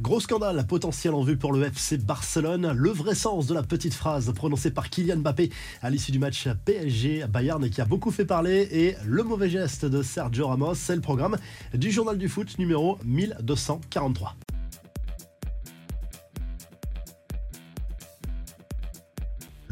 Gros scandale potentiel en vue pour le FC Barcelone. Le vrai sens de la petite phrase prononcée par Kylian Mbappé à l'issue du match PSG Bayern qui a beaucoup fait parler et le mauvais geste de Sergio Ramos, c'est le programme du journal du foot numéro 1243.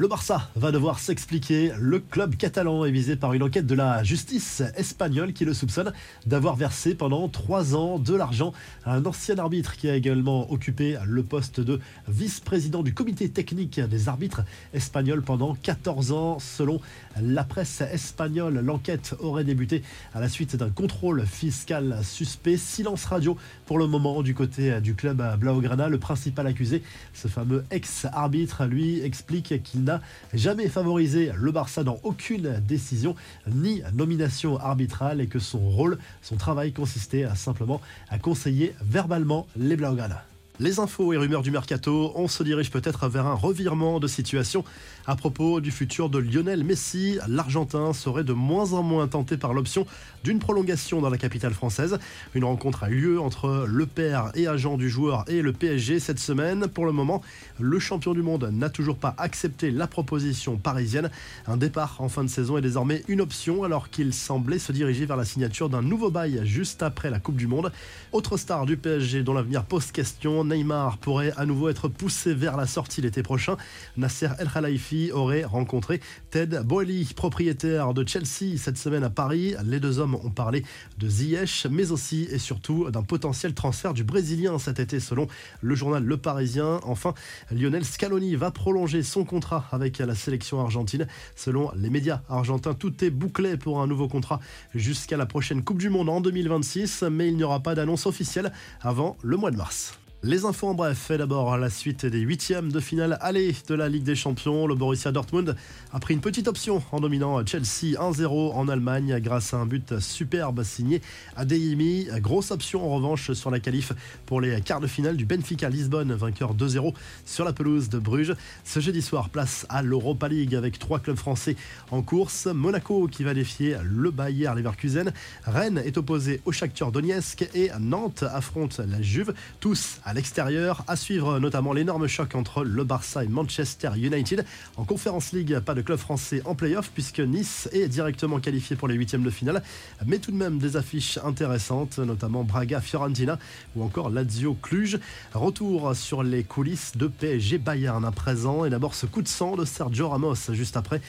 Le Barça va devoir s'expliquer. Le club catalan est visé par une enquête de la justice espagnole qui le soupçonne d'avoir versé pendant trois ans de l'argent à un ancien arbitre qui a également occupé le poste de vice-président du comité technique des arbitres espagnols pendant 14 ans. Selon la presse espagnole, l'enquête aurait débuté à la suite d'un contrôle fiscal suspect. Silence radio pour le moment du côté du club Blaugrana. Le principal accusé, ce fameux ex-arbitre, lui explique qu'il n'a jamais favorisé le Barça dans aucune décision ni nomination arbitrale et que son rôle, son travail consistait à simplement à conseiller verbalement les Blaugrana. Les infos et rumeurs du mercato, on se dirige peut-être vers un revirement de situation à propos du futur de Lionel Messi. L'Argentin serait de moins en moins tenté par l'option d'une prolongation dans la capitale française. Une rencontre a eu lieu entre le père et agent du joueur et le PSG cette semaine. Pour le moment, le champion du monde n'a toujours pas accepté la proposition parisienne. Un départ en fin de saison est désormais une option alors qu'il semblait se diriger vers la signature d'un nouveau bail juste après la Coupe du Monde. Autre star du PSG dont l'avenir pose question, Neymar pourrait à nouveau être poussé vers la sortie l'été prochain. Nasser El Khelaifi aurait rencontré Ted Boehly, propriétaire de Chelsea, cette semaine à Paris. Les deux hommes ont parlé de Ziyech, mais aussi et surtout d'un potentiel transfert du Brésilien cet été, selon le journal Le Parisien. Enfin, Lionel Scaloni va prolonger son contrat avec la sélection argentine. Selon les médias argentins, tout est bouclé pour un nouveau contrat jusqu'à la prochaine Coupe du Monde en 2026, mais il n'y aura pas d'annonce officielle avant le mois de mars. Les infos en bref, fait d'abord la suite des huitièmes de finale aller de la Ligue des Champions. Le Borussia Dortmund a pris une petite option en dominant Chelsea 1-0 en Allemagne grâce à un but superbe signé Adeyemi. Grosse option en revanche sur la qualif pour les quarts de finale du Benfica Lisbonne, vainqueur 2-0 sur la pelouse de Bruges. Ce jeudi soir, place à l'Europa League avec trois clubs français en course. Monaco qui va défier le Bayer Leverkusen. Rennes est opposé au Shakhtar Donetsk et Nantes affronte la Juve. Tous à l'extérieur. À suivre notamment l'énorme choc entre le Barça et Manchester United. En Conférence League, pas de club français en playoff puisque Nice est directement qualifié pour les huitièmes de finale. Mais tout de même des affiches intéressantes, notamment Braga-Fiorentina ou encore Lazio-Cluj. Retour sur les coulisses de PSG Bayern à présent. Et d'abord ce coup de sang de Sergio Ramos juste après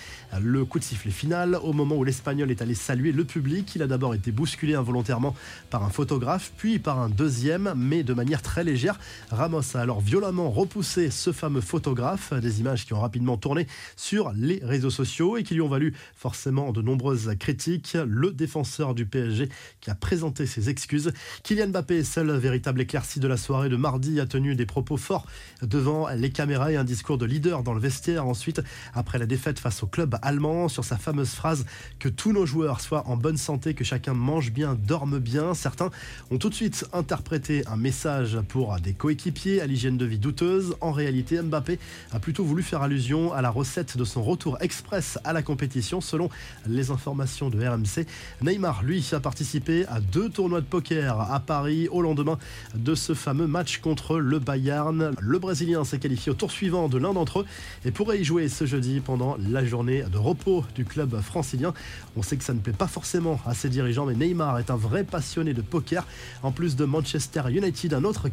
le coup de sifflet final. Au moment où l'Espagnol est allé saluer le public, il a d'abord été bousculé involontairement par un photographe, puis par un deuxième, mais de manière très légère. Ramos a alors violemment repoussé ce fameux photographe, des images qui ont rapidement tourné sur les réseaux sociaux et qui lui ont valu forcément de nombreuses critiques. Le défenseur du PSG qui a présenté ses excuses. Kylian Mbappé, seul véritable éclairci de la soirée de mardi, a tenu des propos forts devant les caméras et un discours de leader dans le vestiaire. Ensuite, après la défaite face au club allemand, sur sa fameuse phrase que tous nos joueurs soient en bonne santé, que chacun mange bien, dorme bien. Certains ont tout de suite interprété un message pour des coéquipiers, à l'hygiène de vie douteuse. En réalité, Mbappé a plutôt voulu faire allusion à la recette de son retour express à la compétition, selon les informations de RMC. Neymar, lui, a participé à deux tournois de poker à Paris au lendemain de ce fameux match contre le Bayern. Le Brésilien s'est qualifié au tour suivant de l'un d'entre eux et pourrait y jouer ce jeudi pendant la journée de repos du club francilien. On sait que ça ne plaît pas forcément à ses dirigeants, mais Neymar est un vrai passionné de poker. En plus de Manchester United, un autre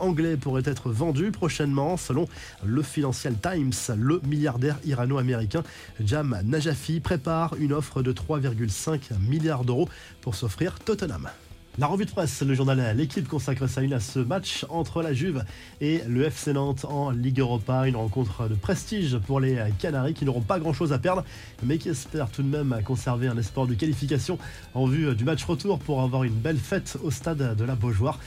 anglais pourrait être vendu prochainement. Selon le Financial Times, le milliardaire irano-américain Jam Najafi prépare une offre de 3,5 milliards d'euros pour s'offrir Tottenham. La revue de presse, le journal L'équipe consacre sa une à ce match entre la Juve et le FC Nantes en Ligue Europa. Une rencontre de prestige pour les Canaries qui n'auront pas grand chose à perdre, mais qui espèrent tout de même conserver un espoir de qualification en vue du match retour pour avoir une belle fête au stade de la Beaujoire.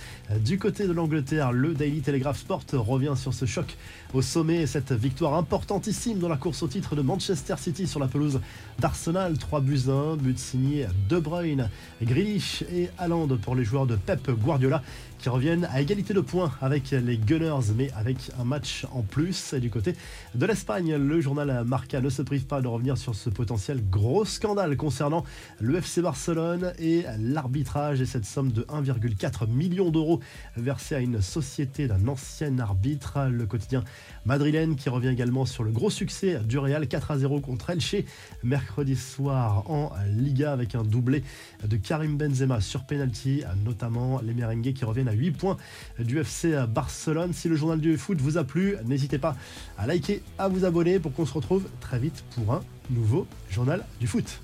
Du côté de l'Angleterre, le Daily Telegraph Sport revient sur ce choc au sommet, cette victoire importantissime dans la course au titre de Manchester City sur la pelouse d'Arsenal. 3 buts 1, but signé De Bruyne, Grealish et Haaland pour les joueurs de Pep Guardiola qui reviennent à égalité de points avec les Gunners, mais avec un match en plus. Et du côté de l'Espagne, le journal Marca ne se prive pas de revenir sur ce potentiel gros scandale concernant le FC Barcelone et l'arbitrage et cette somme de 1,4 million d'euros versée à une société d'un ancien arbitre. Le quotidien madrilène qui revient également sur le gros succès du Real 4 à 0 contre Elche mercredi soir en Liga avec un doublé de Karim Benzema sur penalty, notamment les merengues qui reviennent à 8 points du FC Barcelone. Si le journal du foot vous a plu, n'hésitez pas à liker, à vous abonner pour qu'on se retrouve très vite pour un nouveau journal du foot.